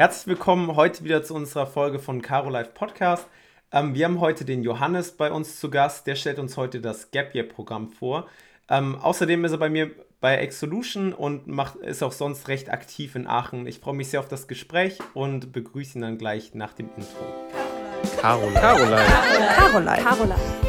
Herzlich willkommen heute wieder zu unserer Folge von Caro Live Podcast. Ähm, wir haben heute den Johannes bei uns zu Gast. Der stellt uns heute das Gap Year Programm vor. Ähm, außerdem ist er bei mir bei Exolution und macht, ist auch sonst recht aktiv in Aachen. Ich freue mich sehr auf das Gespräch und begrüße ihn dann gleich nach dem Intro. Caroline. Caroline. Caroline. Caroline. Caroline.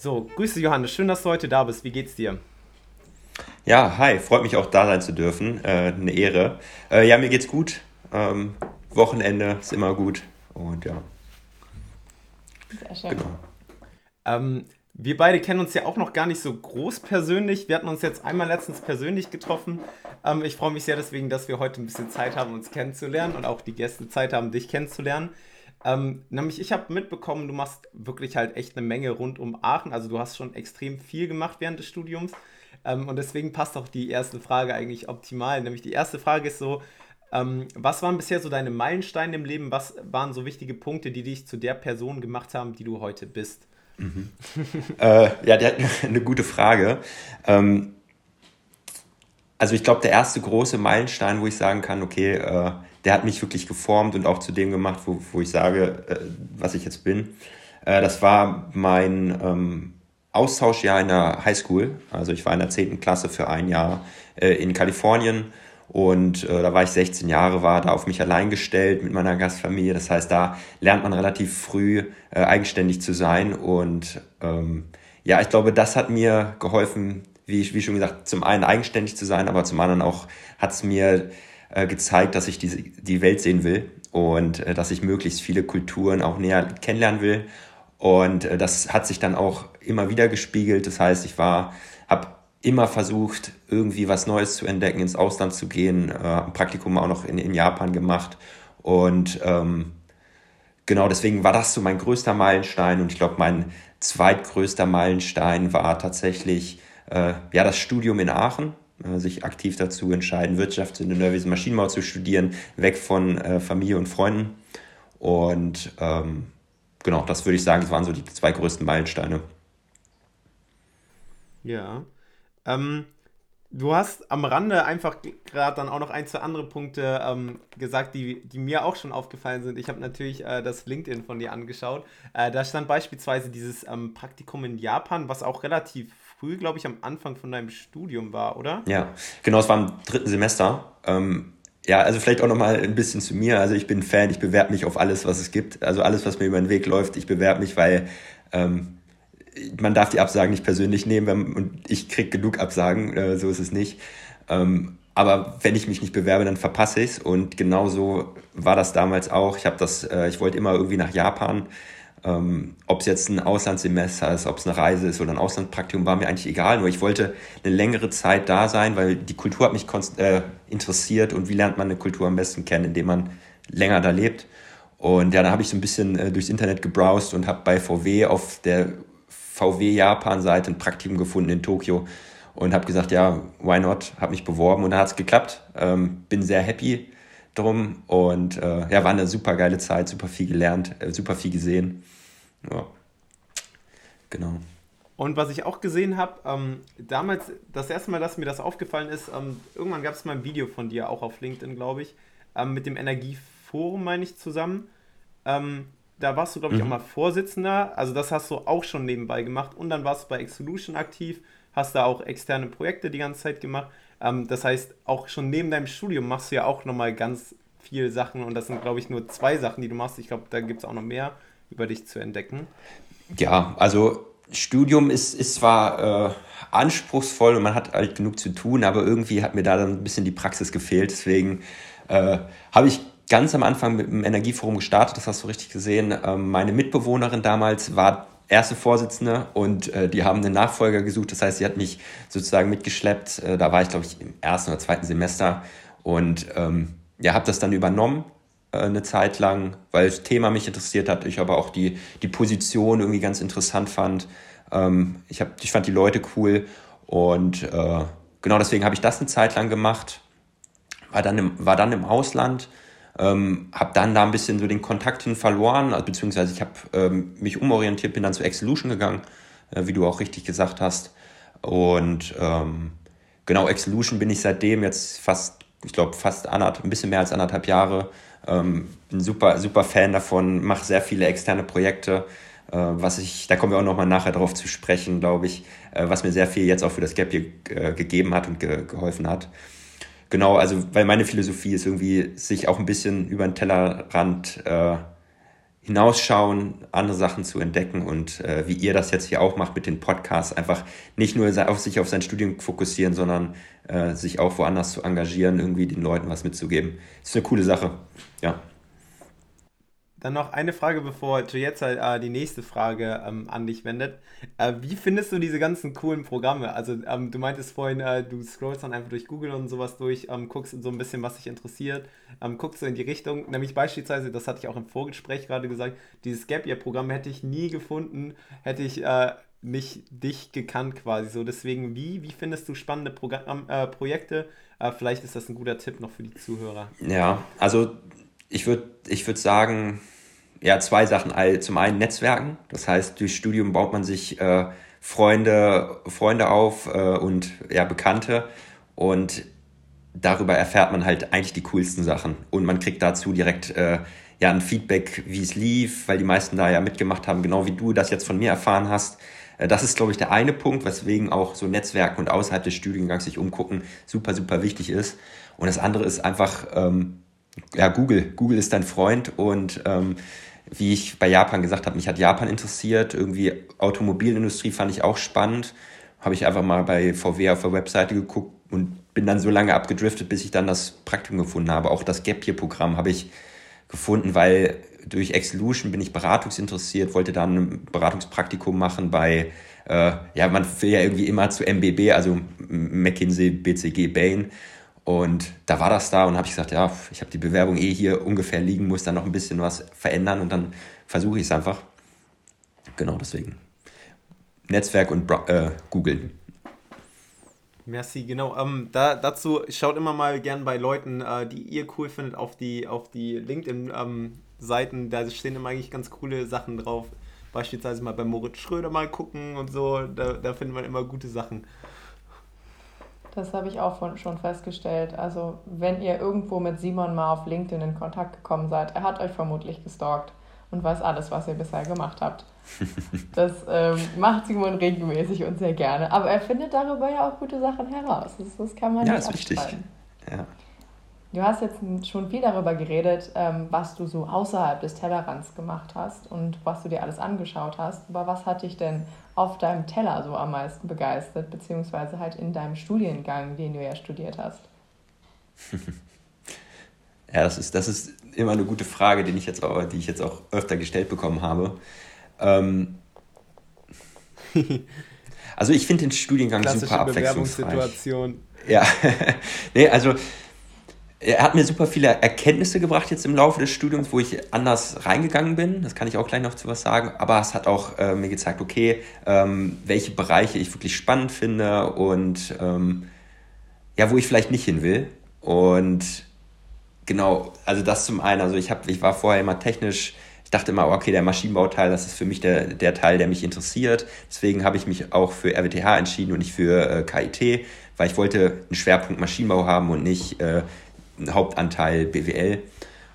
So, Grüße Johannes, schön, dass du heute da bist. Wie geht's dir? Ja, hi, freut mich auch da sein zu dürfen. Äh, eine Ehre. Äh, ja, mir geht's gut. Ähm, Wochenende ist immer gut. Und ja. Sehr schön. Genau. Ähm, wir beide kennen uns ja auch noch gar nicht so groß persönlich. Wir hatten uns jetzt einmal letztens persönlich getroffen. Ähm, ich freue mich sehr deswegen, dass wir heute ein bisschen Zeit haben, uns kennenzulernen und auch die Gäste Zeit haben, dich kennenzulernen. Ähm, nämlich, ich habe mitbekommen, du machst wirklich halt echt eine Menge rund um Aachen. Also du hast schon extrem viel gemacht während des Studiums. Ähm, und deswegen passt auch die erste Frage eigentlich optimal. Nämlich die erste Frage ist so, ähm, was waren bisher so deine Meilensteine im Leben? Was waren so wichtige Punkte, die dich zu der Person gemacht haben, die du heute bist? Mhm. äh, ja, eine gute Frage. Ähm, also ich glaube, der erste große Meilenstein, wo ich sagen kann, okay, äh, der hat mich wirklich geformt und auch zu dem gemacht, wo, wo ich sage, äh, was ich jetzt bin. Äh, das war mein ähm, Austauschjahr in der Highschool. Also ich war in der 10. Klasse für ein Jahr äh, in Kalifornien und äh, da war ich 16 Jahre, war da auf mich allein gestellt mit meiner Gastfamilie. Das heißt, da lernt man relativ früh äh, eigenständig zu sein und ähm, ja, ich glaube, das hat mir geholfen, wie, wie schon gesagt, zum einen eigenständig zu sein, aber zum anderen auch hat es mir äh, gezeigt, dass ich die, die Welt sehen will und äh, dass ich möglichst viele Kulturen auch näher kennenlernen will. Und äh, das hat sich dann auch immer wieder gespiegelt. Das heißt, ich war, habe immer versucht, irgendwie was Neues zu entdecken, ins Ausland zu gehen, äh, ein Praktikum auch noch in, in Japan gemacht. Und ähm, genau deswegen war das so mein größter Meilenstein. Und ich glaube, mein zweitgrößter Meilenstein war tatsächlich äh, ja das Studium in Aachen. Sich aktiv dazu entscheiden, Wirtschaftsingenieurwesen, Maschinenbau zu studieren, weg von äh, Familie und Freunden. Und ähm, genau, das würde ich sagen, das waren so die zwei größten Meilensteine. Ja. Ähm, du hast am Rande einfach gerade dann auch noch ein, zwei andere Punkte ähm, gesagt, die, die mir auch schon aufgefallen sind. Ich habe natürlich äh, das LinkedIn von dir angeschaut. Äh, da stand beispielsweise dieses ähm, Praktikum in Japan, was auch relativ früh, glaube ich, am Anfang von deinem Studium war, oder? Ja, genau, es war im dritten Semester. Ähm, ja, also vielleicht auch nochmal ein bisschen zu mir. Also ich bin Fan, ich bewerbe mich auf alles, was es gibt. Also alles, was mir über den Weg läuft, ich bewerbe mich, weil ähm, man darf die Absagen nicht persönlich nehmen wenn, und ich kriege genug Absagen, äh, so ist es nicht. Ähm, aber wenn ich mich nicht bewerbe, dann verpasse ich es. Und genauso war das damals auch. Ich äh, ich wollte immer irgendwie nach Japan ähm, ob es jetzt ein Auslandssemester ist, ob es eine Reise ist oder ein Auslandspraktikum, war mir eigentlich egal. Nur ich wollte eine längere Zeit da sein, weil die Kultur hat mich äh, interessiert und wie lernt man eine Kultur am besten kennen, indem man länger da lebt. Und ja, da habe ich so ein bisschen äh, durchs Internet gebrowst und habe bei VW auf der VW Japan-Seite ein Praktikum gefunden in Tokio und habe gesagt, ja, why not? Habe mich beworben und da hat es geklappt. Ähm, bin sehr happy drum und äh, ja, war eine super geile Zeit, super viel gelernt, äh, super viel gesehen. Ja, genau. Und was ich auch gesehen habe, ähm, damals, das erste Mal, dass mir das aufgefallen ist, ähm, irgendwann gab es mal ein Video von dir, auch auf LinkedIn, glaube ich, ähm, mit dem Energieforum, meine ich, zusammen. Ähm, da warst du, glaube ich, mhm. auch mal Vorsitzender. Also das hast du auch schon nebenbei gemacht. Und dann warst du bei Exolution aktiv, hast da auch externe Projekte die ganze Zeit gemacht. Ähm, das heißt, auch schon neben deinem Studium machst du ja auch nochmal ganz viele Sachen und das sind, glaube ich, nur zwei Sachen, die du machst. Ich glaube, da gibt es auch noch mehr über dich zu entdecken. Ja, also Studium ist, ist zwar äh, anspruchsvoll und man hat halt genug zu tun, aber irgendwie hat mir da dann ein bisschen die Praxis gefehlt. Deswegen äh, habe ich ganz am Anfang mit dem Energieforum gestartet, das hast du richtig gesehen. Ähm, meine Mitbewohnerin damals war erste Vorsitzende und äh, die haben einen Nachfolger gesucht. Das heißt, sie hat mich sozusagen mitgeschleppt. Äh, da war ich, glaube ich, im ersten oder zweiten Semester und ähm, ja, habe das dann übernommen äh, eine Zeit lang, weil das Thema mich interessiert hat. Ich aber auch die, die Position irgendwie ganz interessant fand. Ähm, ich, hab, ich fand die Leute cool und äh, genau deswegen habe ich das eine Zeit lang gemacht. War dann im, war dann im Ausland Ähm, habe dann da ein bisschen so den Kontakt hin verloren, also, beziehungsweise ich habe ähm, mich umorientiert, bin dann zu Exelution gegangen, äh, wie du auch richtig gesagt hast. Und ähm, genau, Exelution bin ich seitdem jetzt fast, ich glaube, fast anderthalb, ein bisschen mehr als anderthalb Jahre. Ähm, bin super, super Fan davon, mache sehr viele externe Projekte, äh, was ich, da kommen wir auch nochmal nachher darauf zu sprechen, glaube ich, äh, was mir sehr viel jetzt auch für das Gap hier äh, gegeben hat und ge geholfen hat. Genau, also weil meine Philosophie ist irgendwie, sich auch ein bisschen über den Tellerrand äh, hinausschauen, andere Sachen zu entdecken und äh, wie ihr das jetzt hier auch macht mit den Podcasts, einfach nicht nur auf sich auf sein Studium fokussieren, sondern äh, sich auch woanders zu engagieren, irgendwie den Leuten was mitzugeben. Ist eine coole Sache, ja. Dann noch eine Frage, bevor jetzt halt, äh, die nächste Frage ähm, an dich wendet. Äh, wie findest du diese ganzen coolen Programme? Also ähm, du meintest vorhin, äh, du scrollst dann einfach durch Google und sowas durch, ähm, guckst so ein bisschen, was dich interessiert, ähm, guckst so in die Richtung. Nämlich beispielsweise, das hatte ich auch im Vorgespräch gerade gesagt, dieses Gap Year Programm hätte ich nie gefunden, hätte ich äh, nicht dich gekannt quasi so. Deswegen, wie, wie findest du spannende Programm, äh, Projekte? Äh, vielleicht ist das ein guter Tipp noch für die Zuhörer. Ja, also ich würde ich würd sagen, ja, zwei Sachen. Zum einen Netzwerken. Das heißt, durch Studium baut man sich äh, Freunde, Freunde auf äh, und ja, Bekannte. Und darüber erfährt man halt eigentlich die coolsten Sachen. Und man kriegt dazu direkt äh, ja, ein Feedback, wie es lief, weil die meisten da ja mitgemacht haben, genau wie du das jetzt von mir erfahren hast. Äh, das ist, glaube ich, der eine Punkt, weswegen auch so Netzwerken und außerhalb des Studiengangs sich umgucken super, super wichtig ist. Und das andere ist einfach, ähm, ja, Google. Google ist dein Freund und ähm, wie ich bei Japan gesagt habe, mich hat Japan interessiert. Irgendwie Automobilindustrie fand ich auch spannend. Habe ich einfach mal bei VW auf der Webseite geguckt und bin dann so lange abgedriftet, bis ich dann das Praktikum gefunden habe. Auch das Gap Year Programm habe ich gefunden, weil durch Exelution bin ich beratungsinteressiert, wollte dann ein Beratungspraktikum machen bei, äh, ja, man will ja irgendwie immer zu MBB, also McKinsey, BCG, Bain. Und da war das da und habe ich gesagt, ja, ich habe die Bewerbung eh hier ungefähr liegen, muss dann noch ein bisschen was verändern und dann versuche ich es einfach. Genau deswegen. Netzwerk und äh, Google. Merci, genau. Ähm, da, dazu schaut immer mal gern bei Leuten, äh, die ihr cool findet, auf die, auf die LinkedIn-Seiten. Ähm, da stehen immer eigentlich ganz coole Sachen drauf. Beispielsweise mal bei Moritz Schröder mal gucken und so. Da, da findet man immer gute Sachen. Das habe ich auch schon festgestellt. Also, wenn ihr irgendwo mit Simon mal auf LinkedIn in Kontakt gekommen seid, er hat euch vermutlich gestalkt und weiß alles, was ihr bisher gemacht habt. Das ähm, macht Simon regelmäßig und sehr gerne. Aber er findet darüber ja auch gute Sachen heraus. Das, das kann man ja, nicht ist wichtig. Ja. Du hast jetzt schon viel darüber geredet, ähm, was du so außerhalb des Tellerrands gemacht hast und was du dir alles angeschaut hast. Aber was hat dich denn auf deinem Teller so am meisten begeistert, beziehungsweise halt in deinem Studiengang, den du ja studiert hast? ja, das ist, das ist immer eine gute Frage, die ich jetzt auch, die ich jetzt auch öfter gestellt bekommen habe. Ähm also ich finde den Studiengang Klassische super abwechslungsreich. Ja, nee, also er hat mir super viele Erkenntnisse gebracht jetzt im Laufe des Studiums, wo ich anders reingegangen bin. Das kann ich auch gleich noch zu was sagen. Aber es hat auch äh, mir gezeigt, okay, ähm, welche Bereiche ich wirklich spannend finde und ähm, ja, wo ich vielleicht nicht hin will. Und genau, also das zum einen. Also ich, hab, ich war vorher immer technisch, ich dachte immer, okay, der Maschinenbauteil, das ist für mich der, der Teil, der mich interessiert. Deswegen habe ich mich auch für RWTH entschieden und nicht für äh, KIT, weil ich wollte einen Schwerpunkt Maschinenbau haben und nicht äh, Hauptanteil BWL.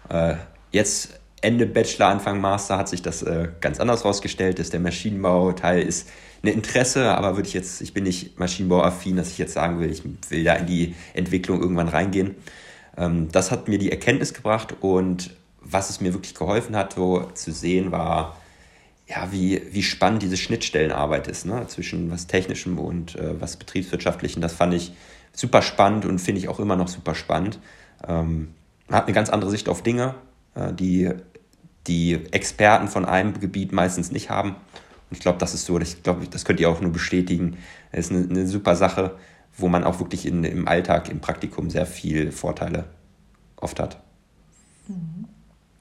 Äh, jetzt Ende Bachelor, Anfang Master hat sich das äh, ganz anders rausgestellt, dass der Maschinenbauteil ist ein Interesse, aber würde ich jetzt, ich bin nicht Maschinenbauaffin, dass ich jetzt sagen will, ich will da in die Entwicklung irgendwann reingehen. Ähm, das hat mir die Erkenntnis gebracht und was es mir wirklich geholfen hat, so zu sehen, war, ja, wie, wie spannend diese Schnittstellenarbeit ist, ne? zwischen was Technischem und äh, was Betriebswirtschaftlichem. Das fand ich super spannend und finde ich auch immer noch super spannend. Ähm, hat eine ganz andere Sicht auf Dinge, äh, die die Experten von einem Gebiet meistens nicht haben. Und ich glaube, das ist so, ich glaube, das könnt ihr auch nur bestätigen. Es ist eine, eine, super Sache, wo man auch wirklich in, im Alltag, im Praktikum sehr viel Vorteile oft hat. Mhm.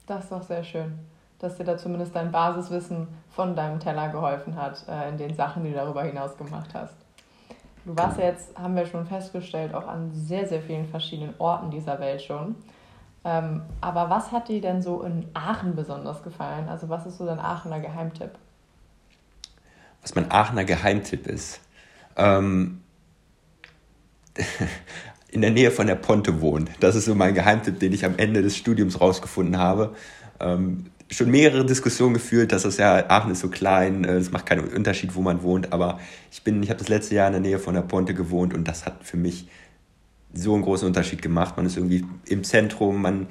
Das ist doch sehr schön, dass dir da zumindest dein Basiswissen von deinem Teller geholfen hat, äh, in den Sachen, die du darüber hinaus gemacht hast. Du warst ja jetzt, haben wir schon festgestellt, auch an sehr, sehr vielen verschiedenen Orten dieser Welt schon. Ähm, aber was hat dir denn so in Aachen besonders gefallen? Also was ist so dein Aachener Geheimtipp? Was mein Aachener Geheimtipp ist? Ähm, in der Nähe von der Ponte wohnen. Das ist so mein Geheimtipp, den ich am Ende des Studiums rausgefunden habe. Ähm, schon mehrere Diskussionen geführt, dass das ja, Aachen ist so klein, äh, es macht keinen Unterschied, wo man wohnt, aber ich bin, ich habe das letzte Jahr in der Nähe von der Ponte gewohnt und das hat für mich so einen großen Unterschied gemacht. Man ist irgendwie im Zentrum, man,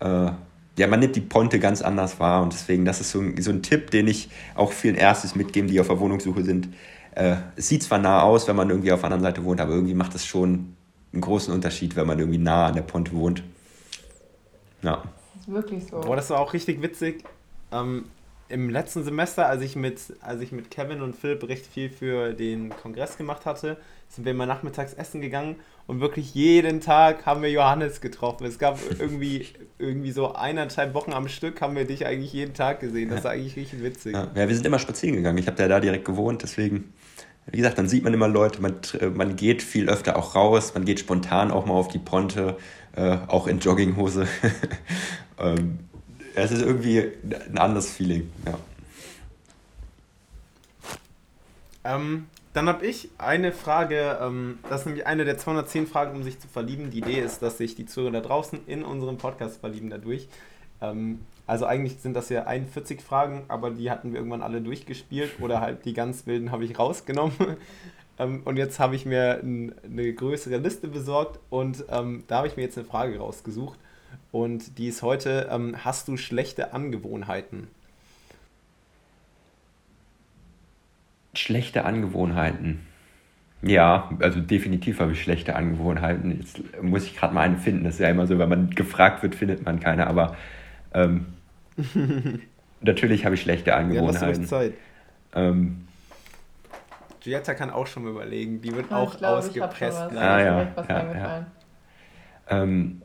äh, ja, man nimmt die Ponte ganz anders wahr und deswegen, das ist so ein, so ein Tipp, den ich auch vielen Erstes mitgeben, die auf der Wohnungssuche sind. Äh, es sieht zwar nah aus, wenn man irgendwie auf der anderen Seite wohnt, aber irgendwie macht es schon einen großen Unterschied, wenn man irgendwie nah an der Ponte wohnt. Ja. Das ist wirklich so. Boah, das war auch richtig witzig. Ähm, Im letzten Semester, als ich, mit, als ich mit Kevin und Philipp recht viel für den Kongress gemacht hatte, sind wir mal nachmittags essen gegangen und wirklich jeden Tag haben wir Johannes getroffen. Es gab irgendwie, irgendwie so eineinhalb Wochen am Stück haben wir dich eigentlich jeden Tag gesehen. Das war eigentlich richtig witzig. Ja, ja wir sind immer spazieren gegangen. Ich habe ja da direkt gewohnt, deswegen wie gesagt, dann sieht man immer Leute, man, man geht viel öfter auch raus, man geht spontan auch mal auf die Ponte, äh, auch in Jogginghose. ähm, es ist irgendwie ein anderes Feeling, ja. Ähm, dann habe ich eine Frage, ähm, das ist nämlich eine der 210 Fragen, um sich zu verlieben. Die Idee ist, dass sich die Zuhörer da draußen in unserem Podcast verlieben dadurch. Ähm, also eigentlich sind das ja 41 Fragen, aber die hatten wir irgendwann alle durchgespielt oder halt die ganz wilden habe ich rausgenommen. Ähm, und jetzt habe ich mir ein, eine größere Liste besorgt und ähm, da habe ich mir jetzt eine Frage rausgesucht. Und die ist heute, ähm, hast du schlechte Angewohnheiten? Schlechte Angewohnheiten. Ja, also definitiv habe ich schlechte Angewohnheiten. Jetzt muss ich gerade mal eine finden. Das ist ja immer so, wenn man gefragt wird, findet man keine. Aber ähm, natürlich habe ich schlechte Angewohnheiten. Ja, Zeit. Ähm, Giulietta kann auch schon mal überlegen. Die wird ja, auch glaube, ausgepresst. Ah, ja, was ja, ja. Ähm,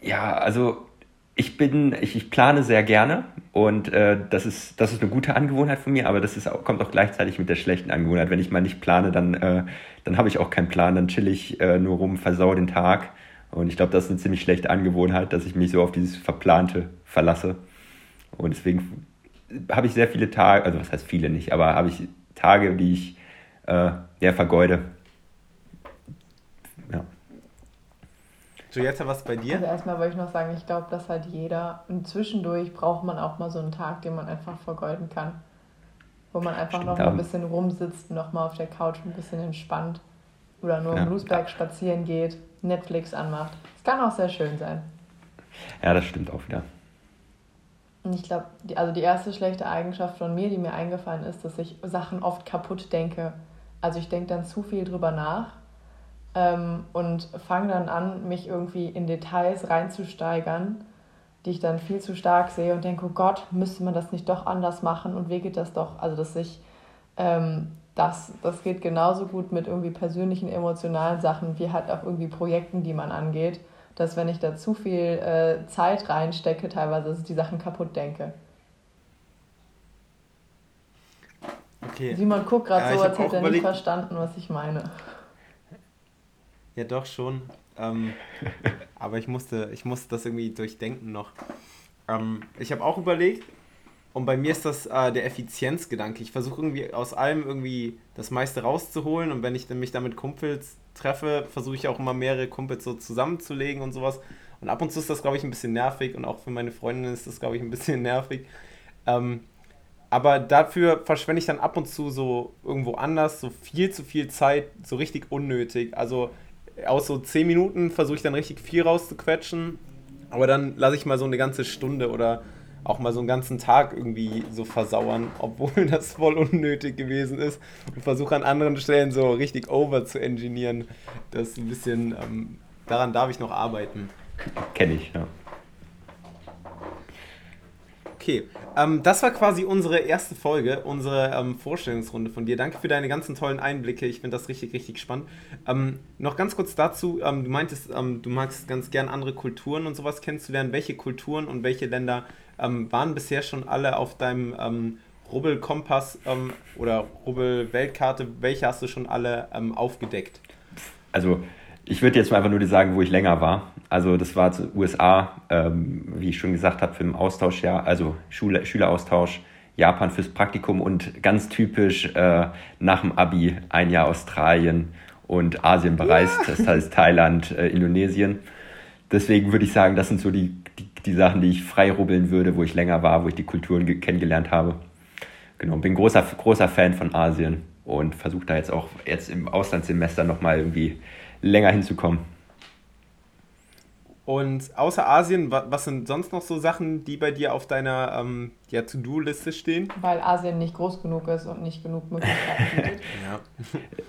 ja, also ich bin, ich, ich plane sehr gerne und äh, das, ist, das ist eine gute Angewohnheit von mir, aber das ist auch, kommt auch gleichzeitig mit der schlechten Angewohnheit. Wenn ich mal nicht plane, dann, äh, dann habe ich auch keinen Plan, dann chill ich äh, nur rum, versau den Tag und ich glaube, das ist eine ziemlich schlechte Angewohnheit, dass ich mich so auf dieses Verplante verlasse. Und deswegen habe ich sehr viele Tage, also was heißt viele nicht, aber habe ich Tage, die ich äh, ja, vergeude. Ja. Julietta, was bei dir? Also erstmal wollte ich noch sagen, ich glaube, dass halt jeder, und zwischendurch braucht man auch mal so einen Tag, den man einfach vergeuden kann. Wo man einfach Stimmt, noch mal ein bisschen rumsitzt, noch mal auf der Couch ein bisschen entspannt. Oder nur ja. im Bluesberg spazieren geht Netflix anmacht. Es kann auch sehr schön sein. Ja, das stimmt auch wieder. Ich glaube, die, also die erste schlechte Eigenschaft von mir, die mir eingefallen ist, dass ich Sachen oft kaputt denke. Also ich denke dann zu viel drüber nach ähm, und fange dann an, mich irgendwie in Details reinzusteigern, die ich dann viel zu stark sehe und denke, oh Gott, müsste man das nicht doch anders machen und wie geht das doch? Also dass ich ähm, das, das geht genauso gut mit irgendwie persönlichen, emotionalen Sachen wie halt auch irgendwie Projekten, die man angeht, dass wenn ich da zu viel äh, Zeit reinstecke, teilweise, dass ich die Sachen kaputt denke. Okay. Simon guckt gerade ja, so, als hätte er nicht verstanden, was ich meine. Ja, doch schon. Ähm, aber ich musste, ich musste das irgendwie durchdenken noch. Ähm, ich habe auch überlegt, und bei mir ist das äh, der Effizienzgedanke. Ich versuche irgendwie aus allem irgendwie das meiste rauszuholen. Und wenn ich mich dann mit Kumpels treffe, versuche ich auch immer mehrere Kumpels so zusammenzulegen und sowas. Und ab und zu ist das, glaube ich, ein bisschen nervig. Und auch für meine Freundin ist das, glaube ich, ein bisschen nervig. Ähm, aber dafür verschwende ich dann ab und zu so irgendwo anders so viel zu viel Zeit, so richtig unnötig. Also aus so 10 Minuten versuche ich dann richtig viel rauszuquetschen. Aber dann lasse ich mal so eine ganze Stunde oder auch mal so einen ganzen Tag irgendwie so versauern, obwohl das voll unnötig gewesen ist. Und versuche an anderen Stellen so richtig over zu engineeren. Das ein bisschen, ähm, daran darf ich noch arbeiten. Kenne ich, ja. Okay, ähm, das war quasi unsere erste Folge, unsere ähm, Vorstellungsrunde von dir. Danke für deine ganzen tollen Einblicke. Ich finde das richtig, richtig spannend. Ähm, noch ganz kurz dazu: ähm, Du meintest, ähm, du magst ganz gern andere Kulturen und sowas kennenzulernen. Welche Kulturen und welche Länder ähm, waren bisher schon alle auf deinem ähm, Rubbel-Kompass ähm, oder Rubbel-Weltkarte? Welche hast du schon alle ähm, aufgedeckt? Also, ich würde jetzt mal einfach nur sagen, wo ich länger war. Also das war zu USA, ähm, wie ich schon gesagt habe, für den Austausch, ja, also Schule, Schüleraustausch, Japan fürs Praktikum und ganz typisch äh, nach dem Abi ein Jahr Australien und Asien bereist, ja. das heißt Thailand, äh, Indonesien. Deswegen würde ich sagen, das sind so die, die, die Sachen, die ich frei rubbeln würde, wo ich länger war, wo ich die Kulturen kennengelernt habe. Genau, bin großer, großer Fan von Asien und versuche da jetzt auch jetzt im Auslandssemester nochmal irgendwie länger hinzukommen. Und außer Asien, was sind sonst noch so Sachen, die bei dir auf deiner ähm, ja, To-Do-Liste stehen? Weil Asien nicht groß genug ist und nicht genug Möglichkeiten bietet. ja.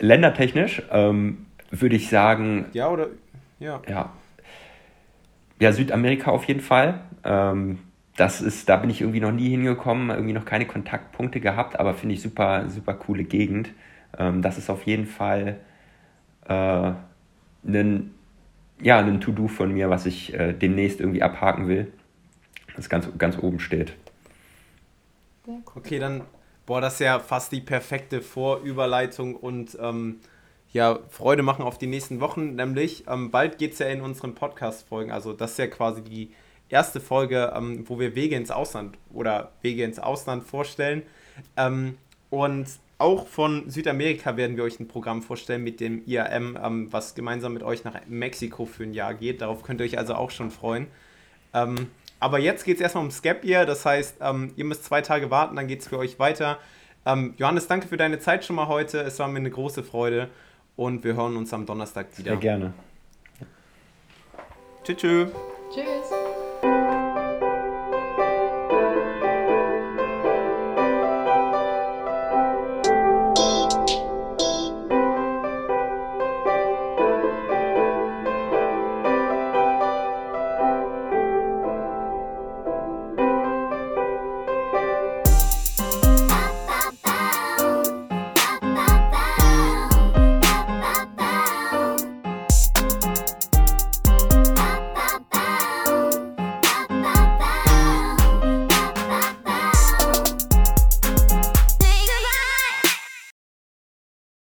Ländertechnisch ähm, würde ich sagen. Ja, oder? Ja. Ja, ja Südamerika auf jeden Fall. Ähm, das ist, da bin ich irgendwie noch nie hingekommen, irgendwie noch keine Kontaktpunkte gehabt, aber finde ich super, super coole Gegend. Ähm, das ist auf jeden Fall äh, ein, ja, To-Do von mir, was ich äh, demnächst irgendwie abhaken will. Das ganz, ganz oben steht. Okay, dann, boah, das ist ja fast die perfekte Vorüberleitung und ähm, ja, Freude machen auf die nächsten Wochen. Nämlich, ähm, bald geht es ja in unseren Podcast-Folgen, also das ist ja quasi die erste Folge, ähm, wo wir Wege ins Ausland oder Wege ins Ausland vorstellen. Ähm, und auch von Südamerika werden wir euch ein Programm vorstellen mit dem IAM, ähm, was gemeinsam mit euch nach Mexiko für ein Jahr geht. Darauf könnt ihr euch also auch schon freuen. Ähm, aber jetzt geht es erstmal um Scap Year, das heißt, ähm, ihr müsst zwei Tage warten, dann geht es für euch weiter. Johannes, danke für deine Zeit schon mal heute. Es war mir eine große Freude und wir hören uns am Donnerstag wieder. Sehr gerne. Tschüss. Tschüss.